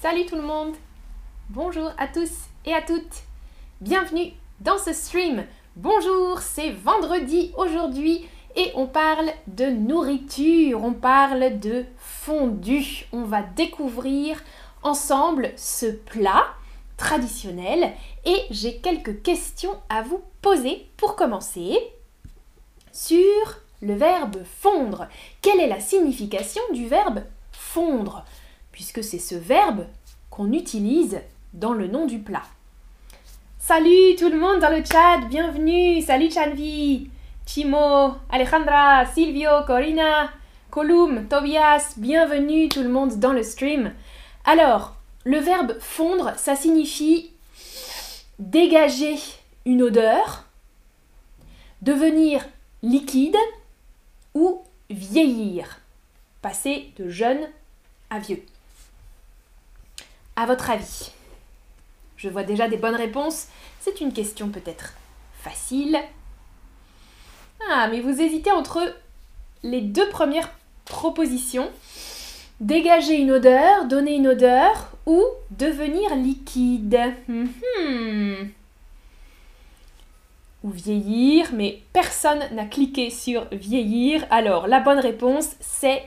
Salut tout le monde Bonjour à tous et à toutes Bienvenue dans ce stream Bonjour, c'est vendredi aujourd'hui et on parle de nourriture, on parle de fondue. On va découvrir ensemble ce plat traditionnel et j'ai quelques questions à vous poser pour commencer. Sur le verbe fondre, quelle est la signification du verbe fondre? Puisque c'est ce verbe qu'on utilise dans le nom du plat. Salut tout le monde dans le chat, bienvenue, salut Chanvi, Chimo, Alejandra, Silvio, Corina, Colum, Tobias, bienvenue tout le monde dans le stream. Alors, le verbe fondre, ça signifie dégager une odeur, devenir liquide ou vieillir, passer de jeune à vieux. À votre avis Je vois déjà des bonnes réponses. C'est une question peut-être facile. Ah, mais vous hésitez entre les deux premières propositions dégager une odeur, donner une odeur ou devenir liquide. Mhm. Ou vieillir, mais personne n'a cliqué sur vieillir. Alors la bonne réponse c'est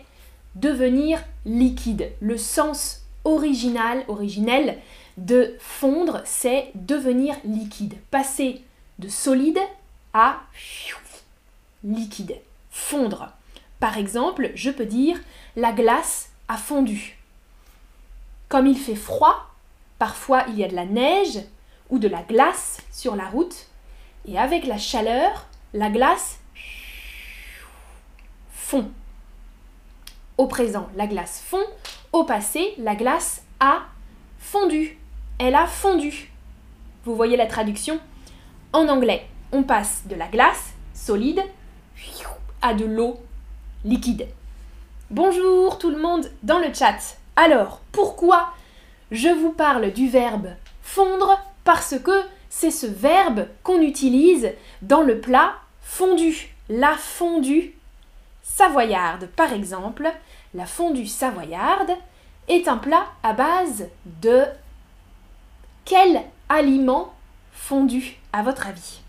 devenir liquide. Le sens original, originel de fondre, c'est devenir liquide. Passer de solide à liquide. Fondre. Par exemple, je peux dire la glace fondu. Comme il fait froid, parfois il y a de la neige ou de la glace sur la route, et avec la chaleur, la glace fond. Au présent, la glace fond. Au passé, la glace a fondu. Elle a fondu. Vous voyez la traduction? En anglais, on passe de la glace solide à de l'eau liquide. Bonjour tout le monde dans le chat. Alors, pourquoi je vous parle du verbe fondre? Parce que c'est ce verbe qu'on utilise dans le plat fondu. La fondue savoyarde, par exemple. La fondue savoyarde est un plat à base de quel aliment fondu à votre avis?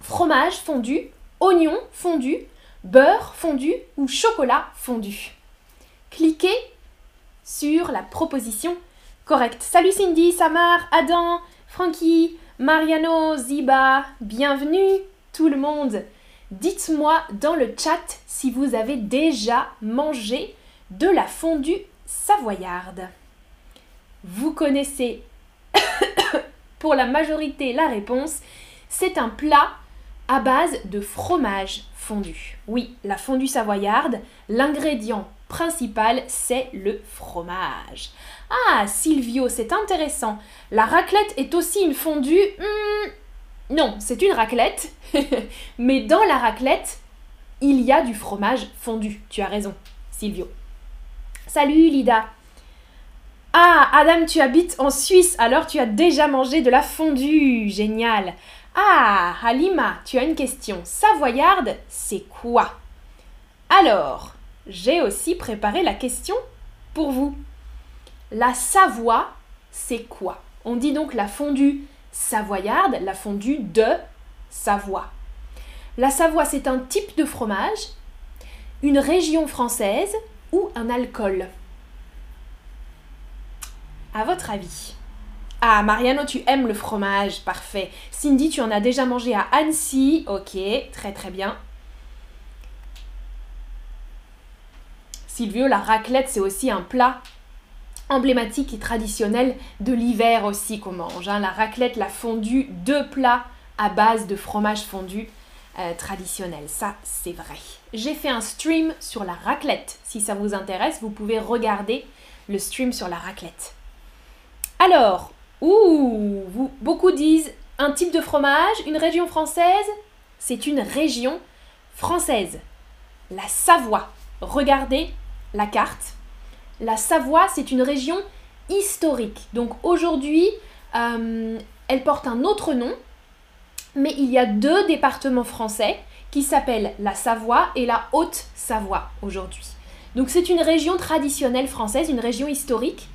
Fromage fondu, oignon fondu, beurre fondu ou chocolat fondu? Cliquez sur la proposition correcte. Salut Cindy, Samar, Adam, Frankie, Mariano, Ziba, bienvenue tout le monde. Dites-moi dans le chat si vous avez déjà mangé de la fondue savoyarde. Vous connaissez pour la majorité la réponse. C'est un plat à base de fromage fondu. Oui, la fondue savoyarde, l'ingrédient principal, c'est le fromage. Ah, Silvio, c'est intéressant. La raclette est aussi une fondue hmm, Non, c'est une raclette. Mais dans la raclette, il y a du fromage fondu. Tu as raison, Silvio. Salut, Lida. Ah, Adam, tu habites en Suisse, alors tu as déjà mangé de la fondue. Génial. Ah, Halima, tu as une question. Savoyarde, c'est quoi? Alors, j'ai aussi préparé la question pour vous. La Savoie, c'est quoi? On dit donc la fondue savoyarde, la fondue de Savoie. La Savoie, c'est un type de fromage, une région française ou un alcool À votre avis ah, Mariano, tu aimes le fromage, parfait. Cindy, tu en as déjà mangé à Annecy, ok, très très bien. Silvio, la raclette, c'est aussi un plat emblématique et traditionnel de l'hiver aussi qu'on mange. Hein. La raclette, la fondue, deux plats à base de fromage fondu euh, traditionnel. Ça, c'est vrai. J'ai fait un stream sur la raclette. Si ça vous intéresse, vous pouvez regarder le stream sur la raclette. Alors, beaucoup disent un type de fromage, une région française? C'est une région française. La Savoie. Regardez la carte. La Savoie, c'est une région historique. Donc aujourd'hui, euh, elle porte un autre nom, mais il y a deux départements français qui s'appellent la Savoie et la Haute-Savoie aujourd'hui. Donc c'est une région traditionnelle française, une région historique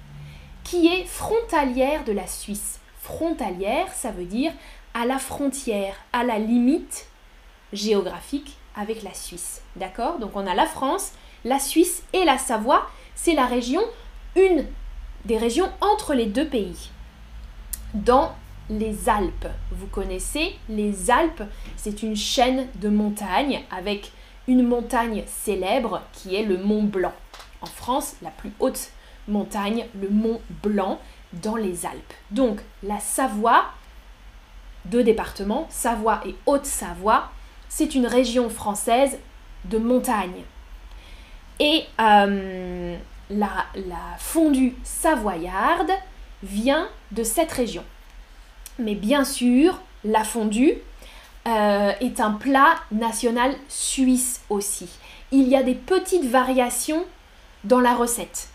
qui est frontalière de la Suisse. Frontalière, ça veut dire à la frontière, à la limite géographique avec la Suisse. D'accord? Donc on a la France, la Suisse et la Savoie. C'est la région, une des régions entre les deux pays. Dans les Alpes, vous connaissez les Alpes, c'est une chaîne de montagnes avec une montagne célèbre qui est le Mont Blanc. En France, la plus haute montagne, le Mont Blanc, dans les Alpes. Donc la Savoie, deux départements, Savoie et Haute-Savoie, c'est une région française de montagne. Et euh, la, fondue savoyarde vient de cette région. Mais bien sûr, la fondue euh, est un plat national suisse aussi. Il y a des petites variations dans la recette.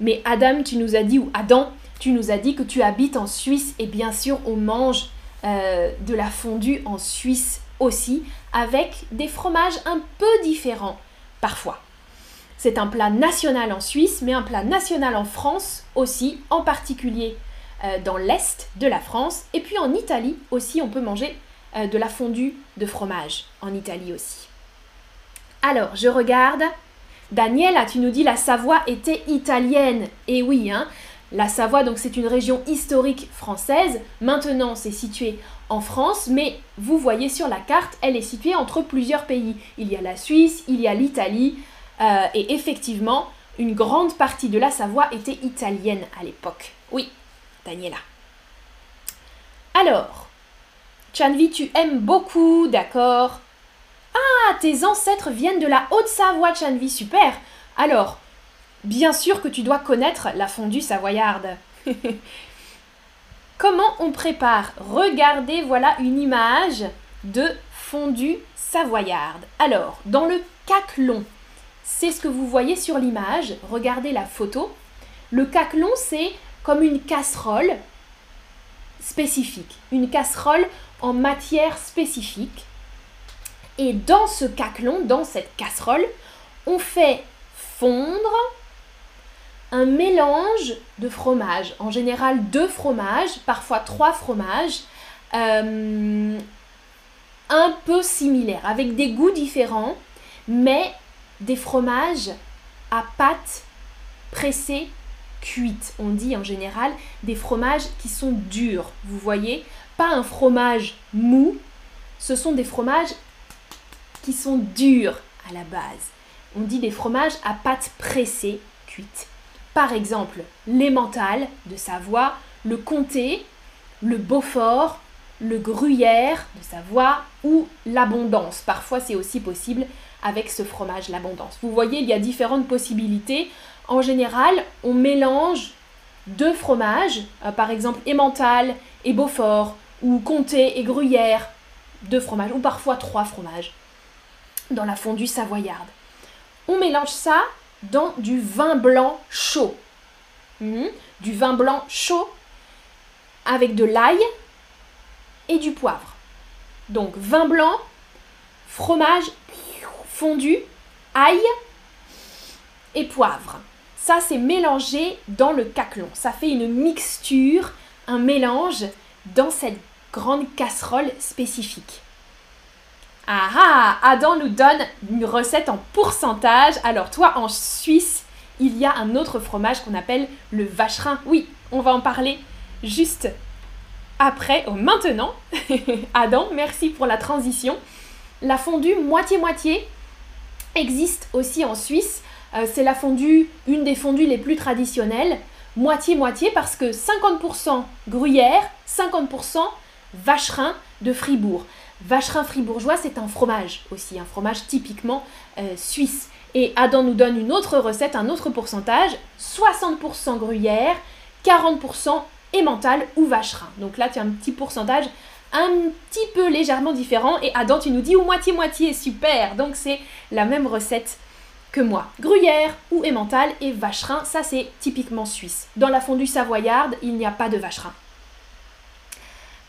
Mais Adam, tu nous as dit, ou Adam, tu nous as dit que tu habites en Suisse et bien sûr on mange euh, de la fondue en Suisse aussi, avec des fromages un peu différents parfois. C'est un plat national en Suisse, mais un plat national en France aussi, en particulier euh, dans l'est de la France. Et puis en Italie aussi, on peut manger euh, de la fondue de fromage, en Italie aussi. Alors, je regarde. Daniela, tu nous dis la Savoie était italienne. Et oui, hein, la Savoie, donc c'est une région historique française. Maintenant, c'est situé en France, mais vous voyez sur la carte, elle est située entre plusieurs pays. Il y a la Suisse, il y a l'Italie, euh, et effectivement, une grande partie de la Savoie était italienne à l'époque. Oui, Daniela. Alors, Chanvi, tu aimes beaucoup, d'accord Ah, tes ancêtres viennent de la Haute-Savoie, Chanvi, super Alors, bien sûr que tu dois connaître la fondue savoyarde. Comment on prépare? Regardez, voilà une image de fondue savoyarde. Alors, dans le caclon, c'est ce que vous voyez sur l'image. Regardez la photo. Le caclon, c'est comme une casserole spécifique, une casserole en matière spécifique. Et dans ce caclon, dans cette casserole, on fait fondre un mélange de fromages, en général deux fromages, parfois trois fromages, euh, un peu similaires, avec des goûts différents, mais des fromages à pâte pressée, cuite. On dit en général des fromages qui sont durs, vous voyez, pas un fromage mou, ce sont des fromages qui sont durs à la base. On dit des fromages à pâte pressée, cuite. Par exemple, l'emmental de Savoie, le comté, le beaufort, le gruyère de Savoie ou l'abondance. Parfois, c'est aussi possible avec ce fromage, l'abondance. Vous voyez, il y a différentes possibilités. En général, on mélange deux fromages, euh, par exemple emmental et beaufort, ou comté et gruyère, deux fromages, ou parfois trois fromages, dans la fondue savoyarde. On mélange ça dans du vin blanc chaud. Mhm. Du vin blanc chaud avec de l'ail et du poivre. Donc vin blanc, fromage fondu, ail et poivre. Ça, c'est mélangé dans le caclon. Ça fait une mixture, un mélange dans cette grande casserole spécifique. Ah ah Adam nous donne une recette en pourcentage. Alors toi, en Suisse, il y a un autre fromage qu'on appelle le vacherin. Oui, on va en parler juste après, oh, maintenant. Adam, merci pour la transition. La fondue moitié-moitié existe aussi en Suisse. Euh, c'est la fondue, une des fondues les plus traditionnelles. Moitié-moitié parce que 50% gruyère, 50% vacherin de Fribourg. Vacherin fribourgeois, c'est un fromage aussi, un fromage typiquement euh, suisse. Et Adam nous donne une autre recette, un autre pourcentage 60% gruyère, 40% emmental ou vacherin. Donc là, tu as un petit pourcentage un petit peu légèrement différent. Et Adam, tu nous dis ou moitié-moitié, super. Donc c'est la même recette que moi. Gruyère ou emmental et vacherin, ça c'est typiquement suisse. Dans la fondue savoyarde, il n'y a pas de vacherin.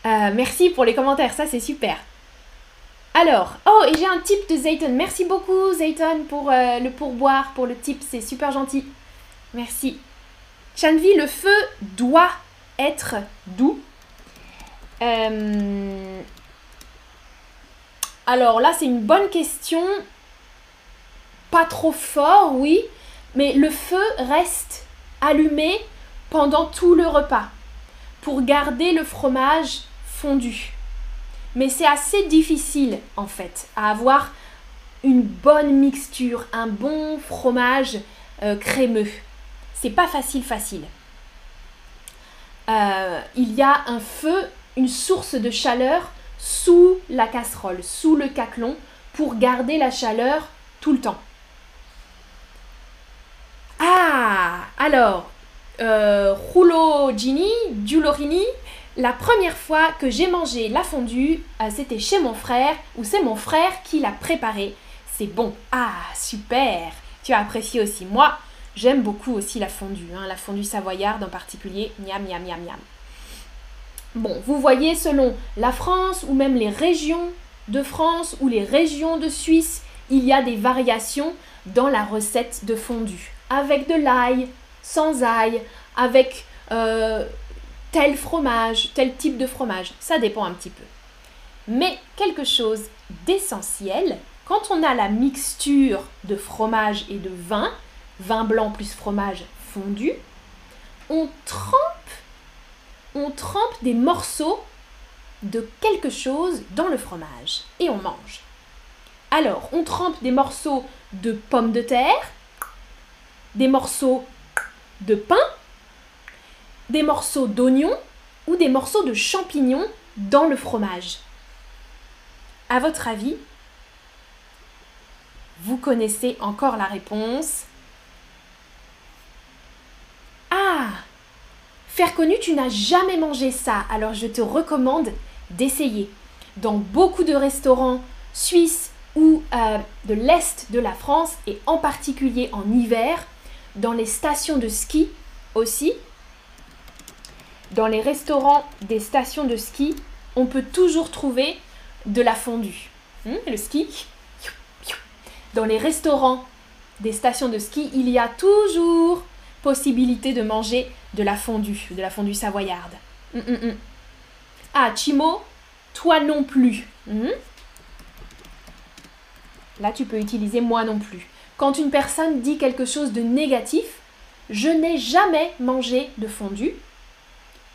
Euh, merci pour les commentaires, ça c'est super. Alors, oh, et j'ai un tip de Zayton. Merci beaucoup, Zayton, pour euh, le pourboire, pour le tip. C'est super gentil. Merci. Chanvi, le feu doit être doux. Euh, alors là, c'est une bonne question. Pas trop fort, oui, mais le feu reste allumé pendant tout le repas pour garder le fromage fondu. Mais c'est assez difficile en fait à avoir une bonne mixture, un bon fromage euh, crémeux. C'est pas facile facile. Euh, il y a un feu, source de chaleur sous la casserole, sous le caclon, pour garder la chaleur tout le temps. Ah Alors, euh, Roulo Gini, la première fois que j'ai mangé la fondue, euh, c'était chez mon frère, ou c'est mon frère qui l'a préparée. C'est bon. Ah, super Tu as apprécié aussi. Moi, j'aime beaucoup aussi la fondue, hein, la fondue savoyarde en particulier. Miam, miam, miam, miam. Bon, vous voyez, selon la France ou même les régions de France ou les régions de Suisse, il y a des variations dans la recette de fondue. Avec de l'ail, sans ail, avec euh, tel fromage, tel type de fromage. Ça dépend un petit peu. Mais quelque chose d'essentiel, quand on a la mixture de fromage et de vin, vin blanc plus fromage fondu, on trempe, on trempe des morceaux de quelque chose dans le fromage et on mange. Alors, on trempe des morceaux de pommes de terre, des morceaux de pain, des morceaux d'oignons ou des morceaux de champignons dans le fromage. À votre avis, vous connaissez encore la réponse Ah Faire connu, tu n'as jamais mangé ça, alors je te recommande d'essayer. Dans beaucoup de restaurants suisses ou euh, de l'Est de la France, et en particulier en hiver, dans les stations de ski aussi, dans les restaurants des stations de ski, on peut toujours trouver de la fondue. Hmm, le ski. Dans les restaurants des stations de ski, il y a toujours possibilité de manger de la fondue, de la fondue savoyarde. Hmm, hmm, ah, Chimo, toi non plus. Là, tu peux utiliser moi non plus. Quand une personne dit quelque chose de négatif, je n'ai jamais mangé de fondue.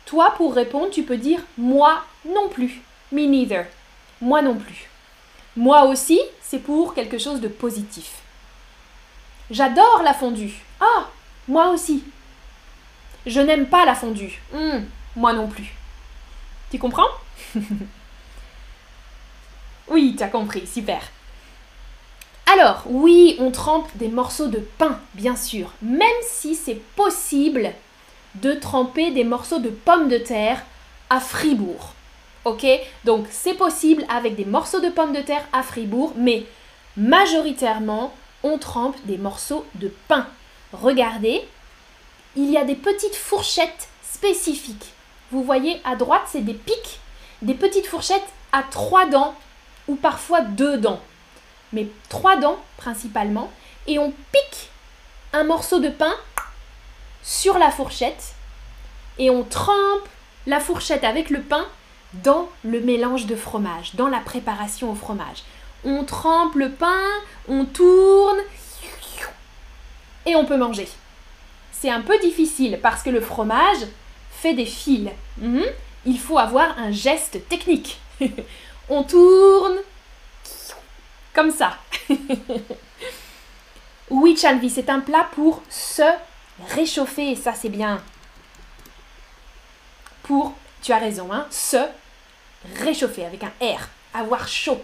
Toi, pour répondre, tu peux dire moi non plus. Me neither. Moi non plus. Moi aussi, c'est pour quelque chose de positif. J'adore la fondue. Ah, moi aussi. Je n'aime pas la fondue. Hmm, moi non plus. Tu comprends? Oui, tu as compris, super. Alors, oui, on trempe des morceaux de pain, bien sûr, même si c'est possible de tremper des morceaux de pommes de terre à Fribourg. Ok? Donc, c'est possible avec des morceaux de pommes de terre à Fribourg, mais majoritairement, on trempe des morceaux de pain. Regardez, il y a des petites fourchettes spécifiques. Vous voyez, à droite, c'est des pics, des petites fourchettes à trois dents ou parfois deux dents mais trois dents principalement, et on pique un morceau de pain sur la fourchette et on trempe la fourchette avec le pain dans le mélange de fromage, dans la préparation au fromage. On trempe le pain, on tourne et on peut manger. C'est un peu difficile parce que le fromage fait des fils. Mhm. Il faut avoir un geste technique. on tourne, comme ça. oui, Chanvi, c'est un plat pour se réchauffer. Ça, c'est bien. Pour, tu as raison, hein, se réchauffer avec un R. Avoir chaud.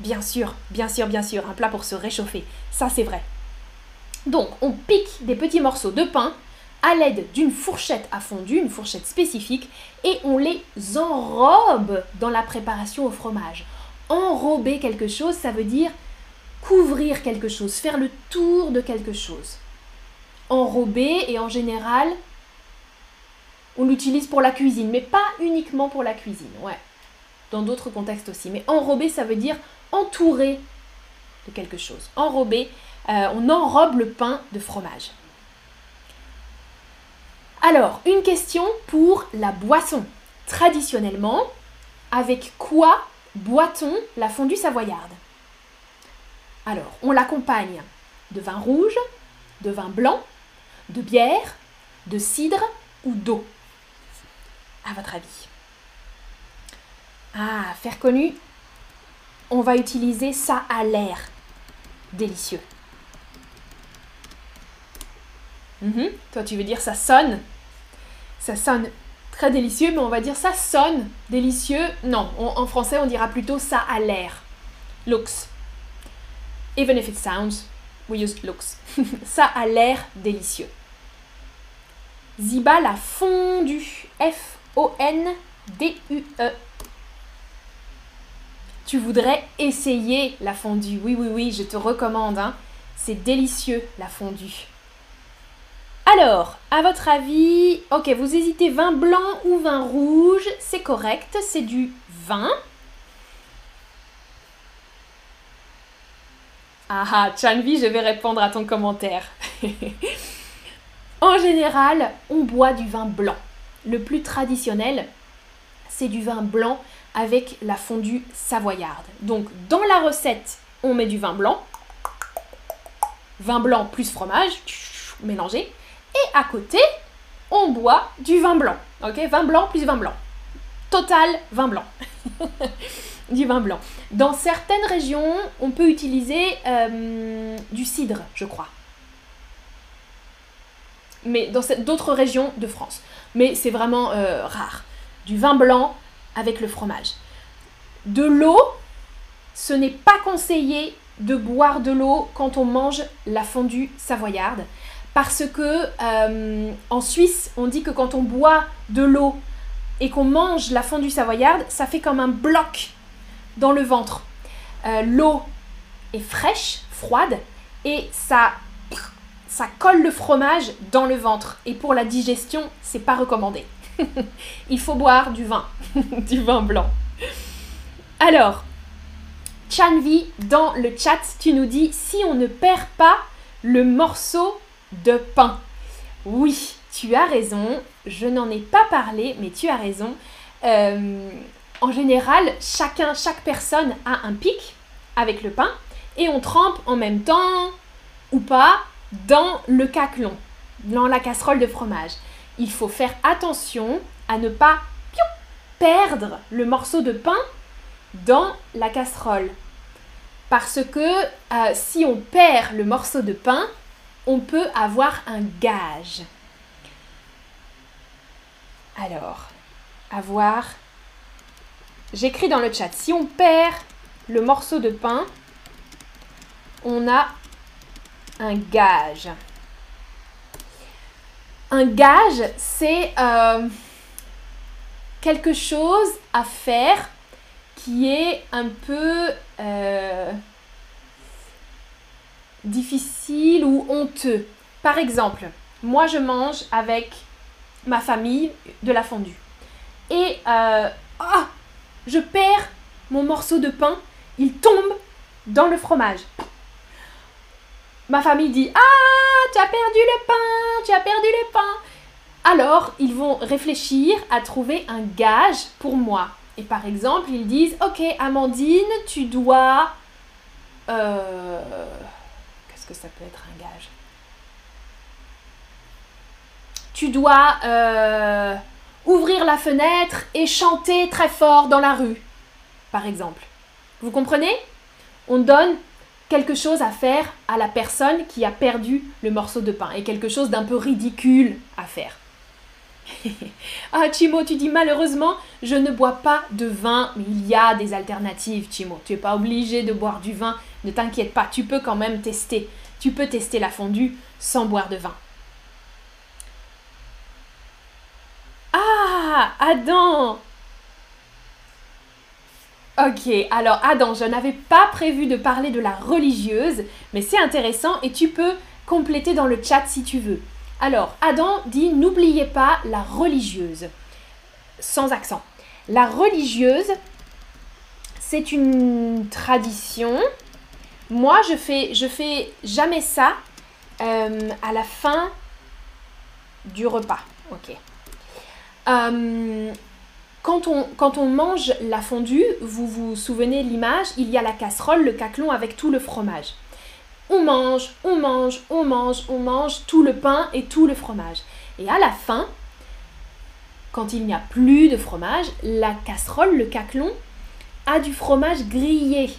Bien sûr, bien sûr, bien sûr. Un plat pour se réchauffer. Ça, c'est vrai. Donc, on pique des petits morceaux de pain à l'aide d'une fourchette à fondu, une fourchette spécifique, et on les enrobe dans la préparation au fromage enrober quelque chose, ça veut dire couvrir quelque chose, faire le tour de quelque chose. Enrober, et en général, on l'utilise pour la cuisine, mais pas uniquement pour la cuisine, ouais. Dans d'autres contextes aussi. Mais enrober, ça veut dire entourer de quelque chose. Enrober, euh, on enrobe le pain de fromage. Alors, une question pour la boisson. Traditionnellement, avec quoi boit-on la fondue savoyarde? Alors, on l'accompagne de vin rouge, de vin blanc, de bière, de cidre ou d'eau? À votre avis? Ah, faire connu, on va utiliser ça à l'air. Délicieux. Mhm. Toi, tu veux dire ça sonne Ça sonne très délicieux, mais on va dire ça sonne délicieux. Non, en français, on dira plutôt ça a l'air. Looks. Even if it sounds, we use looks. ça a l'air délicieux. Ziba la fondue. F-O-N-D-U-E. Tu voudrais essayer la fondue. Oui, oui, oui, je te recommande. Hein. C'est délicieux, la fondue. Alors, à votre avis, ok, vous hésitez vin blanc ou vin rouge, c'est correct, c'est du vin. Ah ah, Chanvi, je vais répondre à ton commentaire. en général, on boit du vin blanc. Le plus traditionnel, c'est du vin blanc avec la fondue savoyarde. Donc, dans la recette, on met du vin blanc. Vin blanc plus fromage, mélangé. Et à côté, on boit du vin blanc. Ok, vin blanc plus vin blanc. Total vin blanc. du vin blanc. Dans certaines régions, on peut utiliser euh, du cidre, je crois. Mais dans d'autres régions de France. Mais c'est vraiment euh, rare. Du vin blanc avec le fromage. De l'eau, ce n'est pas conseillé de boire de l'eau quand on mange la fondue savoyarde parce que euh, en Suisse, on dit que quand on boit de l'eau et qu'on mange la fondue savoyarde, ça fait comme un bloc dans le ventre. Euh, l'eau est fraîche, froide, et ça, ça colle le fromage dans le ventre. Et pour la digestion, c'est pas recommandé. Il faut boire du vin, du vin blanc. Alors, Chanvi, dans le chat, tu nous dis si on ne perd pas le morceau de pain. Oui, tu as raison, je n'en ai pas parlé, mais tu as raison. Euh, en général, chacun, chaque personne a un pic avec le pain et on trempe en même temps ou pas dans le caclon, dans la casserole de fromage. Il faut faire attention à ne pas perdre le morceau de pain dans la casserole. Parce que euh, si on perd le morceau de pain, on peut avoir un gage. Alors, avoir. J'écris dans le chat. Si on perd le morceau de pain, on a un gage. Un gage, c'est euh, quelque chose à faire qui est un peu euh, difficile ou honteux. Par exemple, moi je mange avec ma famille de la fondue. Et euh, ah, je perds mon morceau de pain, il tombe dans le fromage. Ma famille dit Ah, tu as perdu le pain, tu as perdu le pain. Alors, ils vont réfléchir à trouver un gage pour moi. Et par exemple, ils disent Ok, Amandine, tu dois. Euh, que ça peut être un gage Tu dois euh, ouvrir la fenêtre et chanter très fort dans la rue, par exemple. Vous comprenez? On donne quelque chose à faire à la personne qui a perdu le morceau de pain et quelque chose d'un peu ridicule à faire. ah, Chimo, tu dis malheureusement, je ne bois pas de vin, mais il y a des alternatives, Chimo. Tu n'es pas obligé de boire du vin, ne t'inquiète pas, tu peux quand même tester. Tu peux tester la fondue sans boire de vin. Ah, Adam Ok, alors Adam, je n'avais pas prévu de parler de la religieuse, mais c'est intéressant et tu peux compléter dans le chat si tu veux. Alors, Adam dit n'oubliez pas la religieuse, sans accent. La religieuse, c'est une tradition. Moi, je fais, fais jamais ça euh, à la fin du repas. Ok. Euh, quand, on, quand on mange la fondue, vous vous souvenez l'image, il y a la casserole, le caclon avec tout le fromage. On mange, on mange, on mange, on mange tout le pain et tout le fromage. Et à la fin, quand il n'y a plus de fromage, la casserole, le caclon, a du fromage grillé.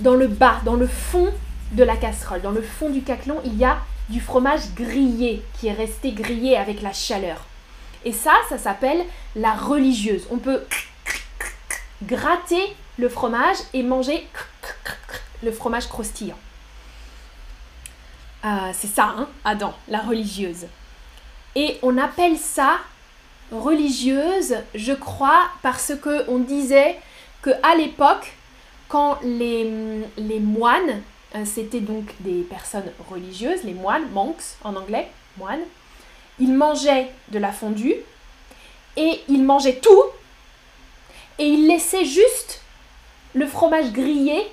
Dans le bas, dans le fond de la casserole, dans le fond du caclon, il y a du fromage grillé qui est resté grillé avec la chaleur. Et ça, ça s'appelle la religieuse. On peut gratter le fromage et manger le fromage croustillant. Euh, c'est ça, hein, Adam, la religieuse. Et on appelle ça religieuse, je crois, parce que on disait que à l'époque, quand les, les moines, euh, c'était donc des personnes religieuses, les moines, monks en anglais, moines, ils mangeaient de la fondue et ils mangeaient tout et ils laissaient juste le fromage grillé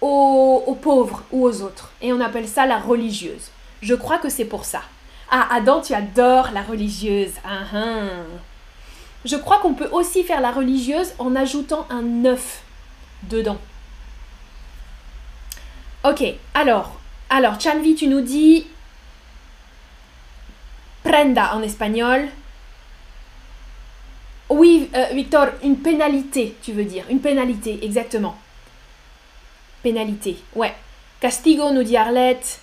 aux, pauvres ou aux autres. Et on appelle ça la religieuse. Je crois que c'est pour ça. Ah, Adam, tu adores la religieuse. Ah, ah. Je crois qu'on peut aussi faire la religieuse en ajoutant un œuf dedans. Ok, alors, alors, Chanvi, tu nous dis prenda en espagnol. Oui, euh, Victor, une pénalité, tu veux dire. Une pénalité, exactement. Pénalité, ouais. Castigo, nous dit Arlette.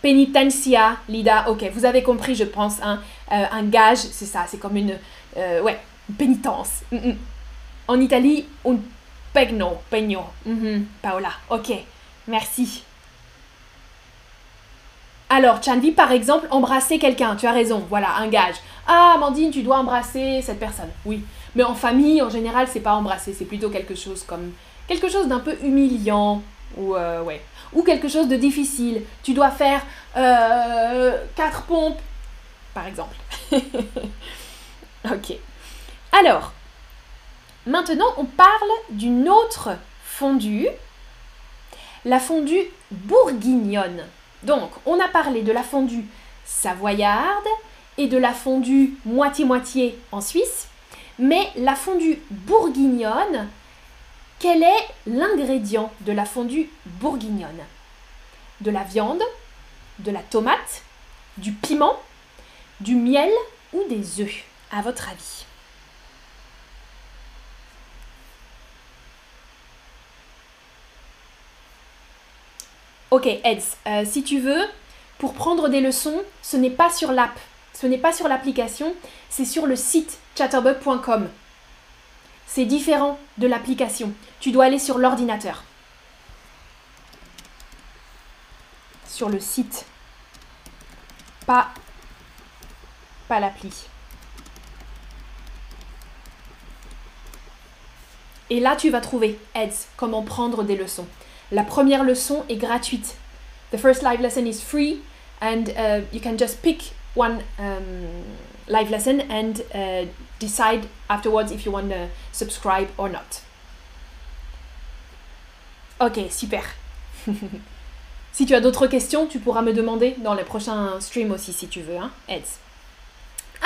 Penitencia, Lida. Ok, vous avez compris, je pense. Hein. Euh, un gage, c'est ça, c'est comme une. Euh, ouais, pénitence. Mm, mm. En Italie, un pegno, pegno. Mm-hmm. Paola, ok, merci. Alors, Chanvi, par exemple, embrasser quelqu'un, tu as raison, voilà, un gage. Ah, Amandine, tu dois embrasser cette personne. Oui. Mais en famille, en général, c'est pas embrasser, c'est plutôt quelque chose comme. quelque chose d'un peu humiliant. Ou, euh, ouais. Ou quelque chose de difficile. Tu dois faire euh, quatre pompes, par exemple. ok. Alors, maintenant, on parle d'une autre fondue. La fondue bourguignonne. Donc, on a parlé de la fondue savoyarde et de la fondue moitié-moitié en Suisse, mais la fondue bourguignonne, quel est l'ingrédient de la fondue bourguignonne? De la viande, de la tomate, du piment, du miel ou des œufs, à votre avis Ok, Eds, euh, si tu veux, pour prendre des leçons, ce n'est pas sur l'app, ce n'est pas sur l'application, c'est sur le site chatterbug.com. C'est différent de l'application. Tu dois aller sur l'ordinateur. Sur le site. Pas, pas l'appli. Et là, tu vas trouver, Eds, comment prendre des leçons. La première leçon est gratuite. The first live lesson is free and uh, you can just pick one um, live lesson and uh, decide afterwards if you want to subscribe or not. Ok, super. si tu as d'autres questions, tu pourras me demander dans les prochains streams aussi si tu veux, hein.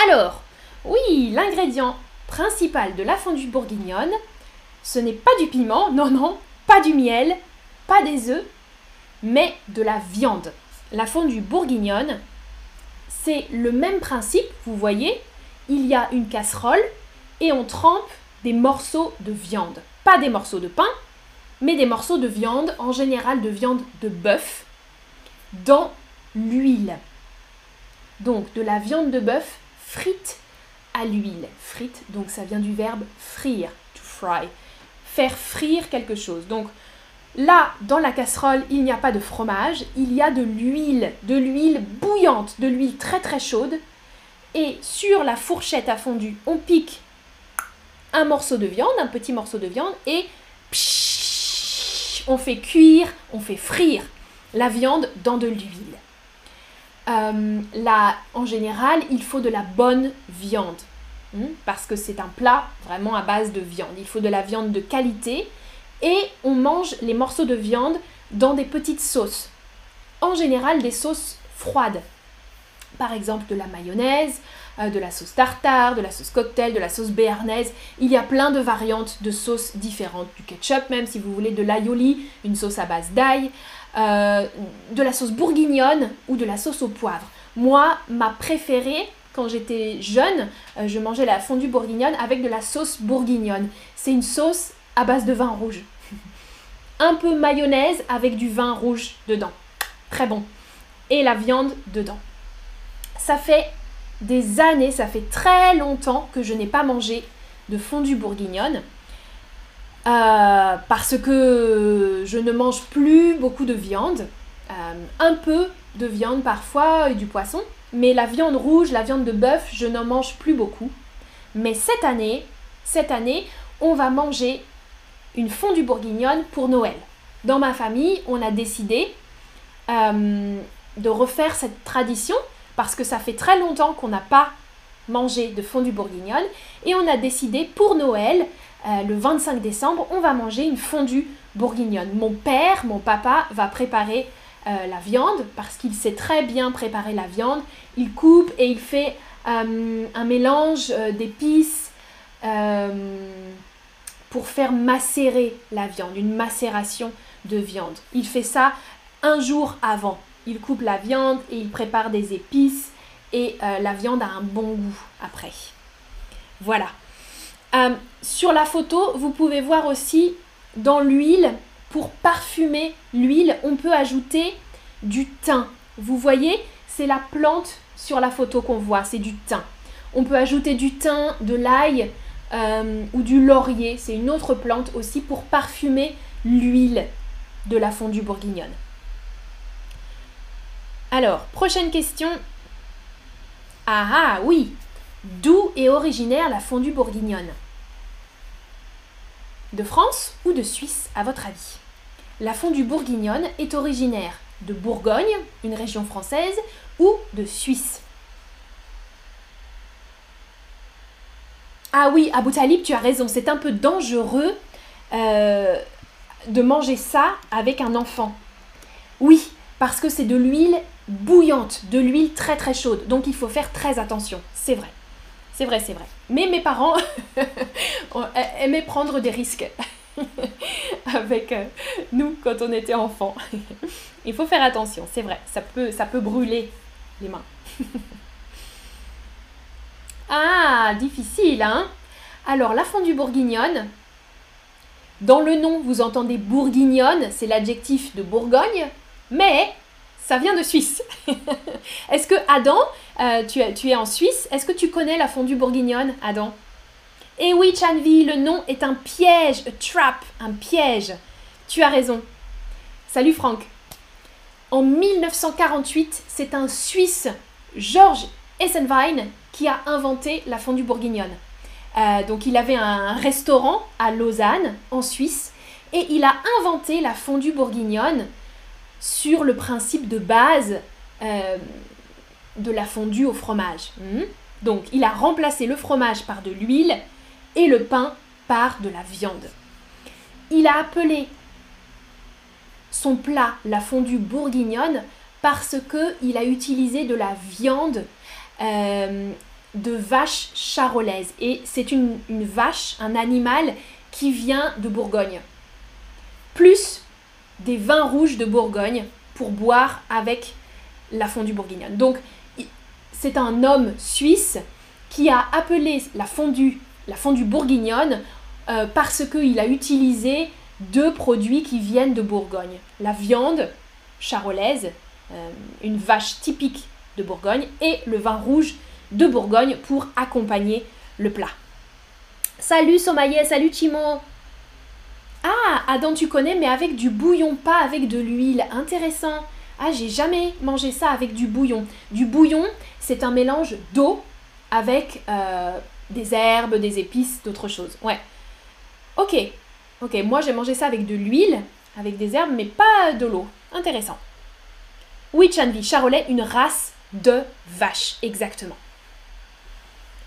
Alors, oui, l'ingrédient principal de la fondue bourguignonne, ce n'est pas du piment, non, non, pas du miel, pas des œufs, mais de la viande. La fondue bourguignonne, c'est le même principe, vous voyez, il y a une casserole et on trempe des morceaux de viande. Pas des morceaux de pain, mais des morceaux de viande, en général de viande de bœuf, dans l'huile. Donc de la viande de bœuf frite à l'huile. Frite, donc ça vient du verbe frire, to fry. Faire frire quelque chose. Donc Là, dans la casserole, il n'y a pas de fromage, il y a de l'huile, de l'huile bouillante, de l'huile très très chaude. Et sur la fourchette à fondu, on pique un morceau de viande, un petit morceau de viande, et on fait cuire, on fait frire la viande dans de l'huile. Euh, là, en général, il faut de la bonne viande, hein, parce que c'est un plat vraiment à base de viande. Il faut de la viande de qualité et on mange les morceaux de viande dans des petites sauces. En général, des sauces froides. par exemple de la mayonnaise, euh, de la sauce tartare, de la sauce cocktail, de la sauce béarnaise. Il y a plein de variantes de sauces différentes. Du ketchup même si vous voulez, de l'aioli, une sauce à base d'ail, euh, de la sauce bourguignonne ou de la sauce au poivre. Moi, ma préférée, quand j'étais jeune, euh, je mangeais la fondue bourguignonne avec de la sauce bourguignonne. C'est une sauce à base de vin rouge. Un peu mayonnaise avec du vin rouge dedans. Très bon. Et la viande dedans. Ça fait des années, ça fait très longtemps que je n'ai pas mangé de fondue bourguignonne. Euh, parce que je ne mange plus beaucoup de viande. Euh, un peu de viande parfois et du poisson. Mais la viande rouge, la viande de bœuf, je n'en mange plus beaucoup. Mais cette année, cette année, on va manger fondue bourguignonne pour Noël. Dans ma famille, on a décidé euh, de refaire cette tradition parce que ça fait très longtemps qu'on n'a pas mangé de fondue bourguignonne et on a décidé pour Noël, euh, le 25 décembre, on va manger une fondue bourguignonne. Mon père, mon papa va préparer euh, la viande parce qu'il sait très bien préparer la viande. Il coupe et il fait un mélange d'épices pour faire macérer la viande, une macération de viande. Il fait ça un jour avant il coupe la viande et il prépare des épices et euh, la viande a un bon goût après. Voilà. Euh, sur la photo, vous pouvez voir aussi dans l'huile, pour parfumer l'huile, on peut ajouter du thym. Vous voyez, c'est la plante sur la photo qu'on voit, c'est du thym. On peut ajouter du thym, de l'ail euh, ou du laurier, c'est une autre plante aussi pour parfumer l'huile de la fondue bourguignonne. Alors, prochaine question. Ah ah, oui. D'où est originaire la fondue bourguignonne? De France ou de Suisse, à votre avis? La fondue bourguignonne est originaire de Bourgogne, une région française, ou de Suisse? Ah oui, Abou Talib, tu as raison, c'est un peu dangereux euh, de manger ça avec un enfant. Oui, parce que c'est de l'huile bouillante, de l'huile très très chaude. Donc il faut faire très attention, c'est vrai. C'est vrai, c'est vrai. Mais mes parents aimaient prendre des risques avec euh, nous quand on était enfants. il faut faire attention, c'est vrai. Ça peut, ça peut brûler les mains. Ah, difficile, hein Alors, la fondue bourguignonne. Dans le nom, vous entendez bourguignonne, c'est l'adjectif de Bourgogne, mais ça vient de Suisse. Est-ce que Adam, euh, tu, es en Suisse, est-ce que tu connais la fondue bourguignonne, Adam? Eh oui, Chanvi, le nom est un piège, a trap, un piège. Tu as raison. Salut Franck. En 1948, c'est un Suisse, Georges Essenwein, qui a inventé la fondue bourguignonne. Euh, donc il avait un restaurant à Lausanne, en Suisse, et il a inventé la fondue bourguignonne sur le principe de base euh, de la fondue au fromage. Hmm? Donc, il a remplacé le fromage par de l'huile et le pain par de la viande. Il a appelé son plat la fondue bourguignonne parce qu'il a utilisé de la viande euh, de vache charolaise. Et c'est une, vache, un animal qui vient de Bourgogne. Plus des vins rouges de Bourgogne pour boire avec la fondue bourguignonne. Donc, c'est un homme suisse qui a appelé la fondue, la fondue bourguignonne euh, parce qu'il a utilisé deux produits qui viennent de Bourgogne. La viande charolaise, euh, une vache typique de Bourgogne, et le vin rouge de Bourgogne pour accompagner le plat. Salut Somaïe, salut Chimo ah, Adam, tu connais, mais avec du bouillon, pas avec de l'huile. Intéressant. Ah, j'ai jamais mangé ça avec du bouillon. Du bouillon, c'est un mélange d'eau avec euh, des herbes, des épices, d'autres choses. Ouais. Ok. Ok, moi j'ai mangé ça avec de l'huile, avec des herbes, mais pas de l'eau. Intéressant. Oui, Chanvi, charolais, une race de vache, exactement.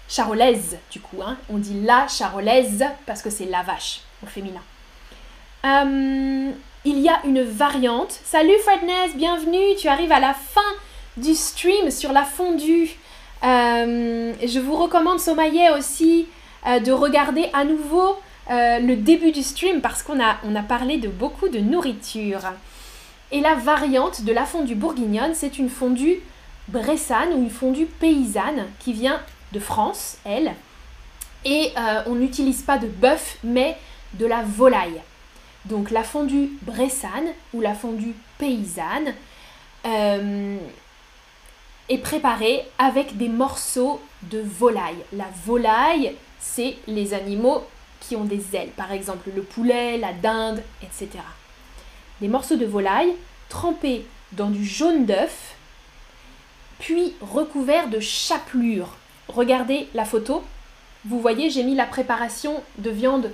Charolaise, du coup, hein. on dit la charolaise parce que c'est la vache au féminin. Euh, il y a une variante. Salut Fredness, bienvenue. Tu arrives à la fin du stream sur la fondue. Euh, je vous recommande Somaillet aussi euh, de regarder à nouveau le début du stream parce qu'on a, on a parlé de beaucoup de nourriture. Et la variante de la fondue bourguignonne, c'est une fondue bressane ou une fondue paysanne qui vient de France, elle. Et on n'utilise pas de bœuf, mais de la volaille. Donc la fondue bressane ou la fondue paysanne est préparée avec des morceaux de volaille. La volaille, c'est les animaux qui ont des ailes, par exemple le poulet, la dinde, etc. Des morceaux de volaille trempés dans du jaune d'œuf, puis recouverts de chapelure. Regardez la photo. Vous voyez, j'ai mis la préparation de viande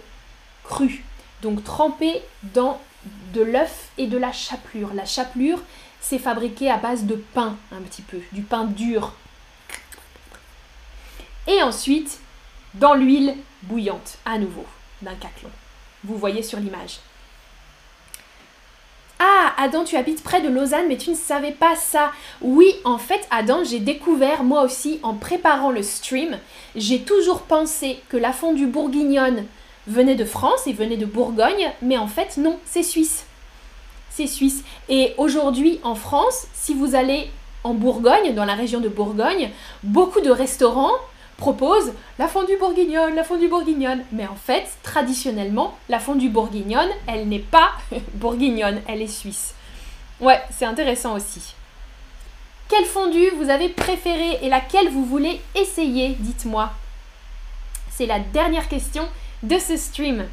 crue, donc trempée dans de l'œuf et de la chapelure. La chapelure, c'est fabriqué à base de pain, un petit peu, du pain dur. Et ensuite, dans l'huile bouillante, à nouveau, d'un caclon. Vous voyez sur l'image. Ah, Adam, tu habites près de Lausanne, mais tu ne savais pas ça. Oui, en fait, Adam, j'ai découvert moi aussi en préparant le stream. J'ai toujours pensé que la fondue bourguignonne venait de France et venait de Bourgogne, mais en fait, non, c'est suisse c'est suisse. Et aujourd'hui en France, si vous allez en Bourgogne, dans la région de Bourgogne, beaucoup de restaurants proposent la fondue bourguignonne, la fondue bourguignonne. Mais en fait, traditionnellement, la fondue bourguignonne, elle n'est pas bourguignonne, elle est suisse. Ouais, c'est intéressant aussi. Quelle fondue vous avez préférée et laquelle vous voulez essayer Dites-moi? C'est la dernière question de ce stream.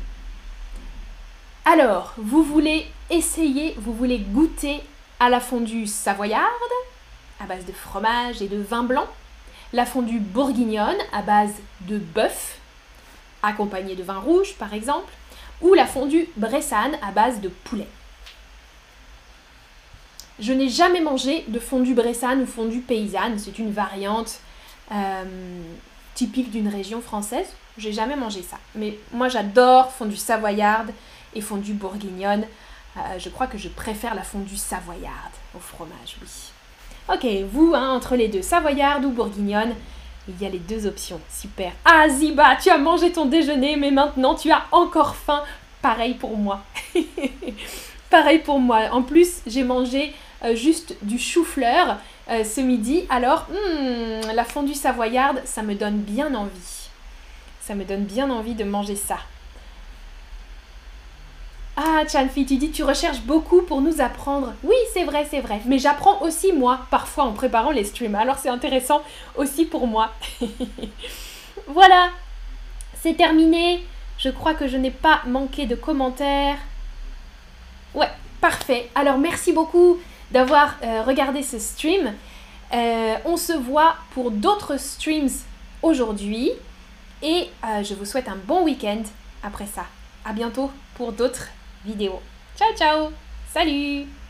Alors, vous voulez essayer, vous voulez goûter à la fondue savoyarde, à base de fromage et de vin blanc, la fondue bourguignonne à base de bœuf, accompagnée de vin rouge par exemple, ou la fondue bressane à base de poulet. Je n'ai jamais mangé de fondue bressane ou fondue paysanne, c'est une variante euh, typique d'une région française. J'ai jamais mangé ça. Mais moi j'adore fondue savoyarde et fondue bourguignonne. Euh, je crois que je préfère la fondue savoyarde au fromage, oui. Ok, vous, hein, entre les deux, savoyarde ou bourguignonne, il y a les deux options. Super. Ah, Ziba, tu as mangé ton déjeuner, mais maintenant tu as encore faim. Pareil pour moi. Pareil pour moi. En plus, j'ai mangé euh, juste du chou-fleur euh, ce midi. Alors, hmm, la fondue savoyarde, ça me donne bien envie. Ça me donne bien envie de manger ça. Ah, Chanfi, tu dis tu recherches beaucoup pour nous apprendre. Oui, c'est vrai, c'est vrai. Mais j'apprends aussi moi, parfois en préparant les streams. Alors c'est intéressant aussi pour moi. voilà, c'est terminé. Je crois que je n'ai pas manqué de commentaires. Ouais, parfait. Alors merci beaucoup d'avoir euh, regardé ce stream. Euh, on se voit pour d'autres streams aujourd'hui. Et euh, je vous souhaite un bon week-end après ça. À bientôt pour d'autres vidéo. Ciao ciao Salut